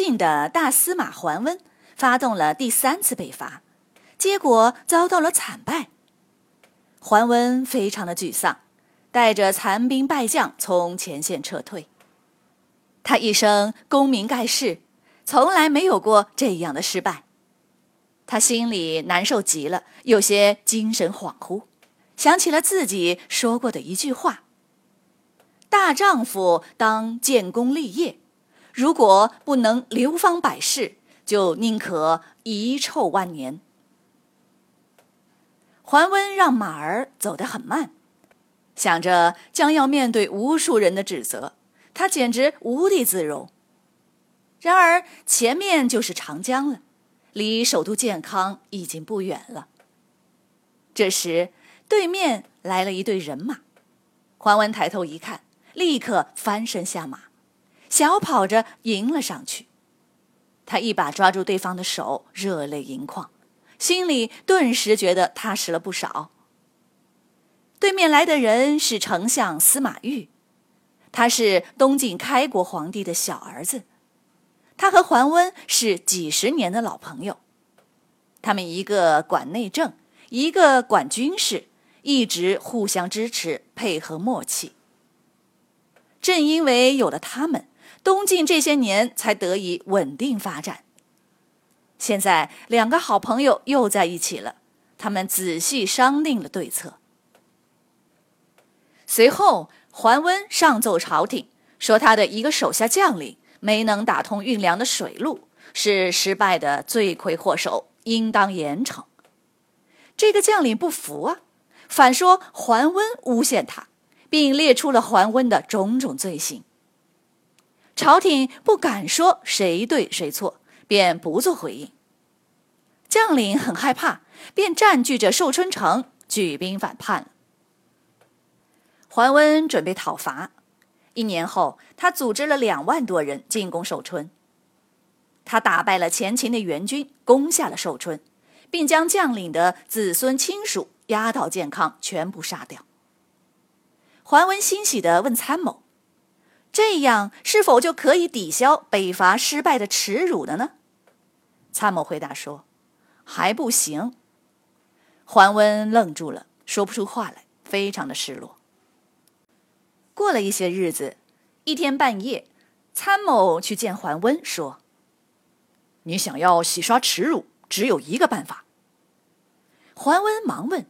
东晋的大司马桓温发动了第三次北伐，结果遭到了惨败。桓温非常的沮丧，带着残兵败将从前线撤退。他一生功名盖世，从来没有过这样的失败。他心里难受极了，有些精神恍惚，想起了自己说过的一句话：“大丈夫当建功立业。”如果不能流芳百世，就宁可遗臭万年。桓温让马儿走得很慢，想着将要面对无数人的指责，他简直无地自容。然而前面就是长江了，离首都建康已经不远了。这时对面来了一队人马，桓温抬头一看，立刻翻身下马。小跑着迎了上去，他一把抓住对方的手，热泪盈眶，心里顿时觉得踏实了不少。对面来的人是丞相司马昱，他是东晋开国皇帝的小儿子，他和桓温是几十年的老朋友，他们一个管内政，一个管军事，一直互相支持，配合默契。正因为有了他们。东晋这些年才得以稳定发展。现在两个好朋友又在一起了，他们仔细商定了对策。随后，桓温上奏朝廷，说他的一个手下将领没能打通运粮的水路，是失败的罪魁祸首，应当严惩。这个将领不服啊，反说桓温诬陷他，并列出了桓温的种种罪行。朝廷不敢说谁对谁错，便不做回应。将领很害怕，便占据着寿春城，举兵反叛了。桓温准备讨伐，一年后，他组织了两万多人进攻寿春。他打败了前秦的援军，攻下了寿春，并将将领的子孙亲属押到建康，全部杀掉。桓温欣喜地问参谋。这样是否就可以抵消北伐失败的耻辱了呢？参谋回答说：“还不行。”桓温愣住了，说不出话来，非常的失落。过了一些日子，一天半夜，参谋去见桓温，说：“你想要洗刷耻辱，只有一个办法。”桓温忙问：“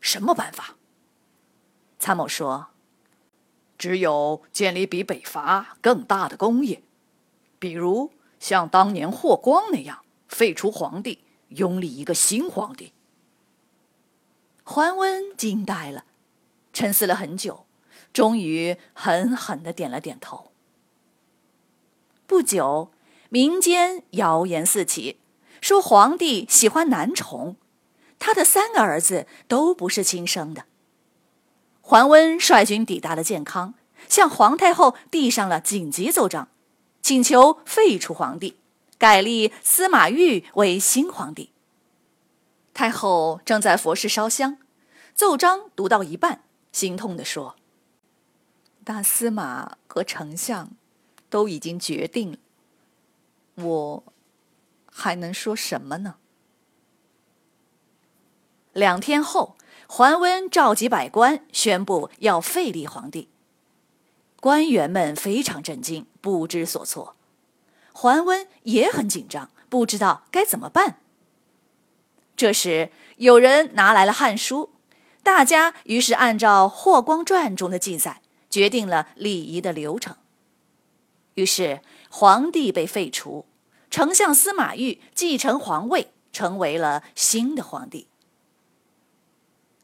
什么办法？”参谋说。只有建立比北伐更大的功业，比如像当年霍光那样废除皇帝，拥立一个新皇帝。桓温惊呆了，沉思了很久，终于狠狠的点了点头。不久，民间谣言四起，说皇帝喜欢男宠，他的三个儿子都不是亲生的。桓温率军抵达了建康，向皇太后递上了紧急奏章，请求废除皇帝，改立司马昱为新皇帝。太后正在佛事烧香，奏章读到一半，心痛地说：“大司马和丞相都已经决定了，我还能说什么呢？”两天后。桓温召集百官，宣布要废立皇帝。官员们非常震惊，不知所措。桓温也很紧张，不知道该怎么办。这时，有人拿来了《汉书》，大家于是按照《霍光传》中的记载，决定了礼仪的流程。于是，皇帝被废除，丞相司马昱继承皇位，成为了新的皇帝。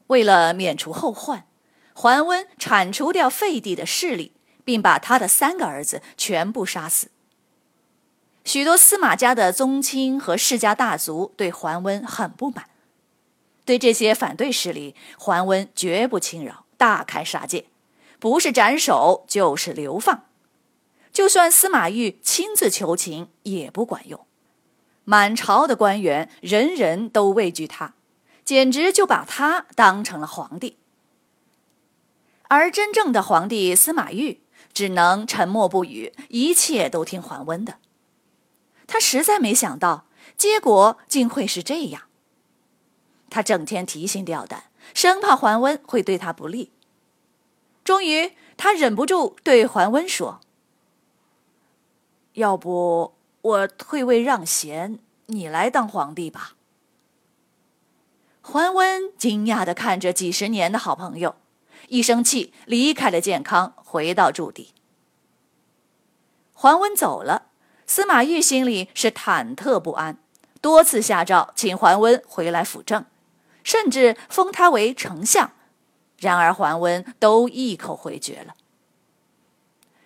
为了免除后患，桓温铲除掉废帝的势力，并把他的三个儿子全部杀死。许多司马家的宗亲和世家大族对桓温很不满，对这些反对势力，桓温绝不轻饶，大开杀戒，不是斩首就是流放。就算司马懿亲自求情也不管用，满朝的官员人人都畏惧他，简直就把他当成了皇帝。而真正的皇帝司马懿只能沉默不语，一切都听桓温的。他实在没想到，结果竟会是这样。他整天提心吊胆，生怕桓温会对他不利。终于，他忍不住对桓温说：“要不我退位让贤，你来当皇帝吧。”桓温惊讶地看着几十年的好朋友，一生气离开了健康，回到驻地。桓温走了。司马懿心里是忐忑不安，多次下诏请桓温回来辅政，甚至封他为丞相，然而桓温都一口回绝了。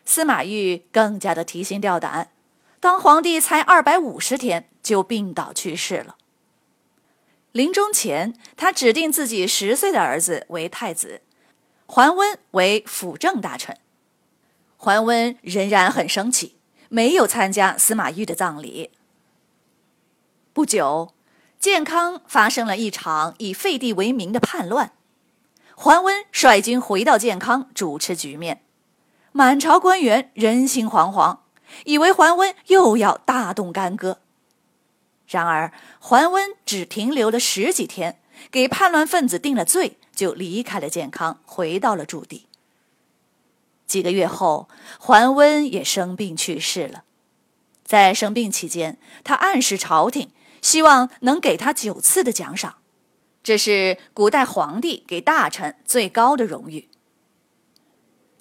司马懿更加的提心吊胆，当皇帝才二百五十天就病倒去世了。临终前，他指定自己十岁的儿子为太子，桓温为辅政大臣。桓温仍然很生气。没有参加司马懿的葬礼。不久，建康发生了一场以废帝为名的叛乱，桓温率军回到建康主持局面，满朝官员人心惶惶，以为桓温又要大动干戈。然而，桓温只停留了十几天，给叛乱分子定了罪，就离开了建康，回到了驻地。几个月后，桓温也生病去世了。在生病期间，他暗示朝廷，希望能给他九次的奖赏，这是古代皇帝给大臣最高的荣誉。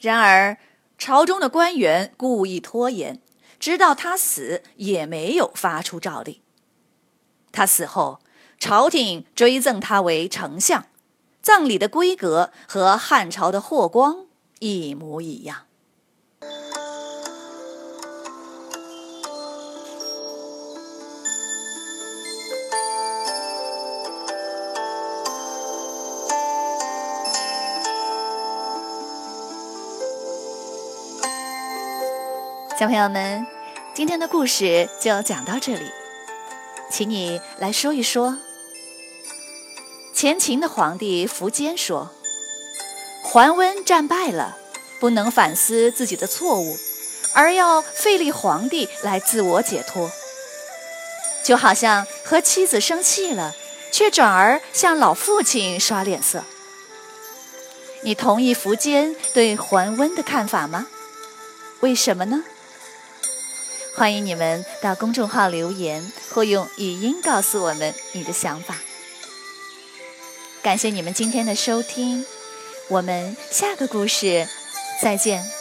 然而，朝中的官员故意拖延，直到他死也没有发出诏令。他死后，朝廷追赠他为丞相，葬礼的规格和汉朝的霍光。一模一样。小朋友们，今天的故事就讲到这里，请你来说一说。前秦的皇帝苻坚说。桓温战败了，不能反思自己的错误，而要废立皇帝来自我解脱，就好像和妻子生气了，却转而向老父亲耍脸色。你同意苻坚对桓温的看法吗？为什么呢？欢迎你们到公众号留言或用语音告诉我们你的想法。感谢你们今天的收听。我们下个故事再见。